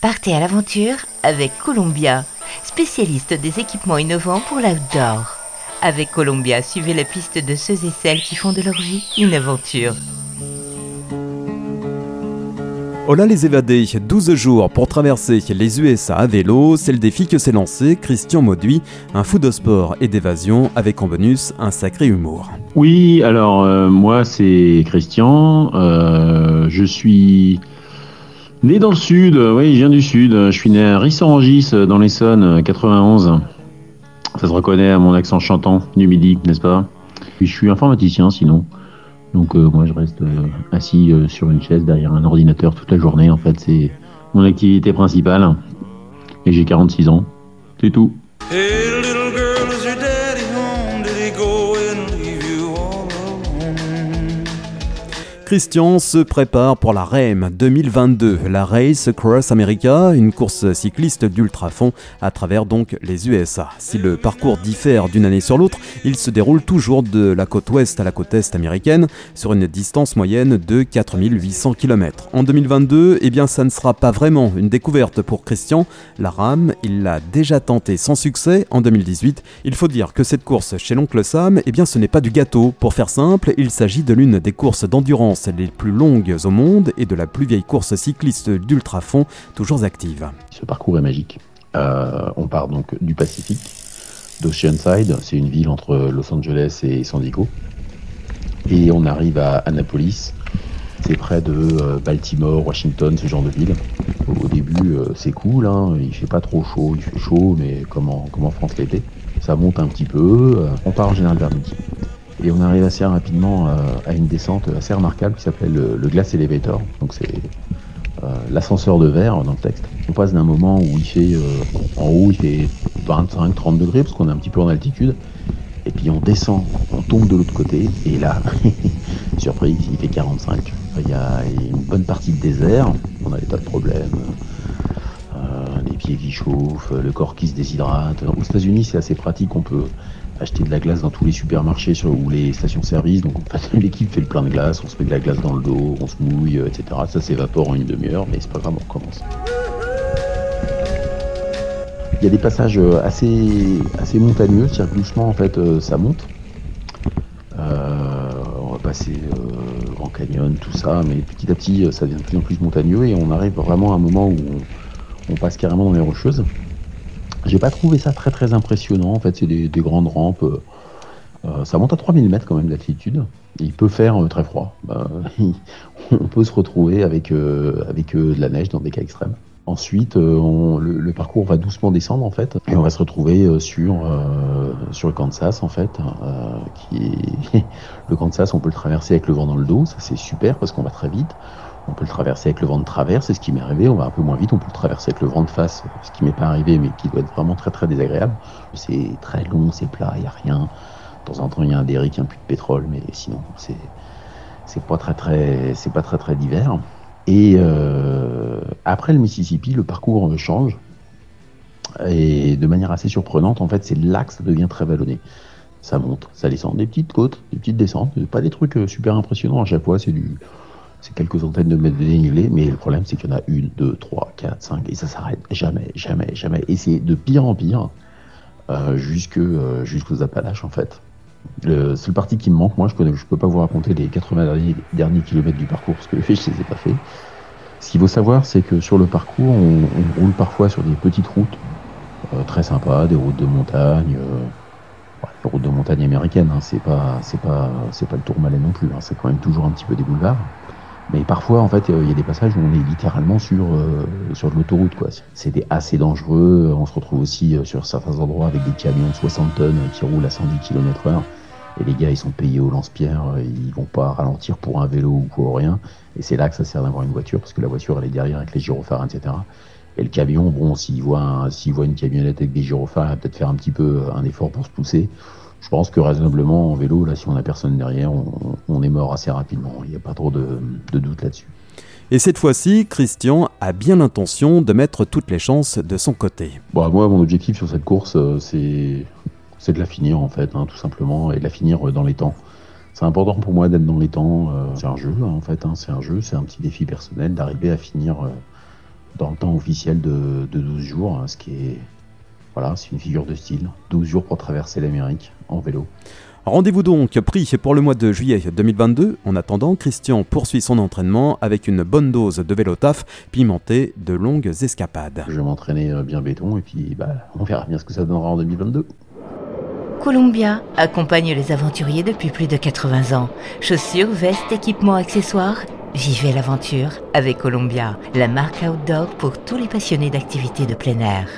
Partez à l'aventure avec Columbia, spécialiste des équipements innovants pour l'outdoor. Avec Columbia, suivez la piste de ceux et celles qui font de leur vie une aventure. Hola les évadés, 12 jours pour traverser les USA à vélo, c'est le défi que s'est lancé Christian Mauduit, un fou de sport et d'évasion avec en bonus un sacré humour. Oui, alors euh, moi c'est Christian, euh, je suis né dans le sud, oui je viens du sud, je suis né à Rissorangis dans l'Essonne, 91. Ça se reconnaît à mon accent chantant du midi, n'est-ce pas? Puis je suis informaticien sinon. Donc euh, moi je reste euh, assis euh, sur une chaise derrière un ordinateur toute la journée. En fait c'est mon activité principale. Et j'ai 46 ans. C'est tout. Christian se prépare pour la REM 2022, la Race Cross America, une course cycliste d'ultra-fond à travers donc les USA. Si le parcours diffère d'une année sur l'autre, il se déroule toujours de la côte ouest à la côte est américaine sur une distance moyenne de 4800 km. En 2022, eh bien ça ne sera pas vraiment une découverte pour Christian. La RAM, il l'a déjà tenté sans succès en 2018. Il faut dire que cette course chez l'oncle Sam, eh bien ce n'est pas du gâteau. Pour faire simple, il s'agit de l'une des courses d'endurance les plus longues au monde et de la plus vieille course cycliste d'ultra-fond toujours active. Ce parcours est magique. Euh, on part donc du Pacifique, d'Oceanside, c'est une ville entre Los Angeles et San Diego. Et on arrive à Annapolis, c'est près de euh, Baltimore, Washington, ce genre de ville. Au, début, euh, c'est cool, hein, il fait pas trop chaud, il fait chaud, mais comme en, comme en France l'été. Ça monte un petit peu, on part en général vers midi. Et on arrive assez rapidement euh, à une descente assez remarquable qui s'appelle le, Glass Elevator. Donc c'est euh, l'ascenseur de verre dans le texte. On passe d'un moment où il fait euh, en haut il fait 25-30 degrés parce qu'on est un petit peu en altitude. Et puis on descend, on tombe de l'autre côté et là, surprise, il fait 45. Il y a une bonne partie de désert, on a des tas de problèmes. les pieds qui chauffent, le corps qui se déshydrate. Aux États-Unis, c'est assez pratique, on peut acheter de la glace dans tous les supermarchés ou les stations-service. Donc l'équipe fait le plein de glace, on se met de la glace dans le dos, on se mouille, etc. Ça s'évapore en une demi-heure, mais c'est pas grave, on recommence. Il y a des passages euh, assez, montagneux, c'est-à-dire doucement en fait euh, ça monte. Euh, on va passer en canyon, tout ça, mais petit à petit ça devient de plus en plus montagneux et on arrive vraiment à un moment où on passe carrément dans les rocheuses. J'ai pas trouvé ça très très impressionnant. En fait, c'est des, grandes rampes. Euh, euh, ça monte à 3000 mètres quand même d'altitude. Il peut faire euh, très froid. Bah, on peut se retrouver avec, avec de la neige dans des cas extrêmes. Ensuite, le, parcours va doucement descendre en fait, et on va se retrouver sur sur le Kansas en fait, qui est le Kansas. On peut le traverser avec le vent dans le dos, ça c'est super parce qu'on va très vite. On peut le traverser avec le vent de travers, c'est ce qui m'est arrivé. On va un peu moins vite. On peut le traverser avec le vent de face, ce qui m'est pas arrivé, mais qui doit être vraiment très très désagréable. C'est très long, c'est plat, il y a rien. De temps en temps, il y a un derrick, un puits de pétrole, mais sinon, c'est c'est pas très très c'est pas très très divers. Et euh, après le Mississippi, le parcours change. Et de manière assez surprenante, en fait, c'est là que ça devient très vallonné. Ça monte, ça descend, des petites côtes, des petites descentes, pas des trucs euh, super impressionnants à chaque fois, c'est du c'est quelques centaines de mètres de dénivelé, mais le problème c'est qu'il y en a une, deux, trois, quatre, cinq, et ça s'arrête jamais, jamais, jamais. Et c'est de pire en pire euh, jusque, euh, jusqu'aux Appalaches en fait. Le seul parti qui me manque, moi je ne je peux pas vous raconter les 80 derniers, kilomètres du parcours parce que je ne les ai pas fait. Ce qu'il faut savoir, c'est que sur le parcours, on, roule parfois sur des petites routes euh, très sympas, des routes de montagne, des routes de montagne américaines. Hein, c'est pas, c'est pas, c'est pas le Tourmalet non plus. Hein, c'est quand même toujours un petit peu des boulevards. Mais parfois, en fait, il y a des passages où on est littéralement sur, euh, sur l'autoroute. quoi. C'était assez dangereux. On se retrouve aussi euh, sur certains endroits avec des camions de 60 tonnes qui roulent à 110 km/h. Et les gars, ils sont payés au lance-pierre. Ils vont pas ralentir pour un vélo ou pour rien. Et c'est là que ça sert d'avoir une voiture, parce que la voiture, elle est derrière avec les gyrophares, etc. Et le camion, bon, s'il voit, s'il voit une camionnette avec des gyrophares, il va peut-être faire un petit peu un effort pour se pousser je pense que raisonnablement en vélo, là, si on a personne derrière, on, est mort assez rapidement. Il n'y a pas trop de, doute là-dessus. Et cette fois-ci, Christian a bien l'intention de mettre toutes les chances de son côté. Bah, moi, mon objectif sur cette course, euh, c'est, c'est de la finir en fait, hein, tout simplement, et de la finir euh, dans les temps. C'est important pour moi d'être dans les temps. Euh, c'est un jeu, hein, en fait. Hein, c'est un jeu, c'est un petit défi personnel d'arriver à finir dans le temps officiel de, 12 jours, hein, ce qui est voilà, c'est une figure de style. 12 jours pour traverser l'Amérique en vélo. Rendez-vous donc pris pour le mois de juillet 2022. En attendant, Christian poursuit son entraînement avec une bonne dose de vélo taf pimenté de longues escapades. Je vais m'entraîner euh, bien béton et puis bah, on verra bien ce que ça donnera en 2022. Columbia accompagne les aventuriers depuis plus de 80 ans. Chaussures, vestes, équipements, accessoires. Vivez l'aventure avec Columbia, la marque outdoor pour tous les passionnés d'activités de plein air.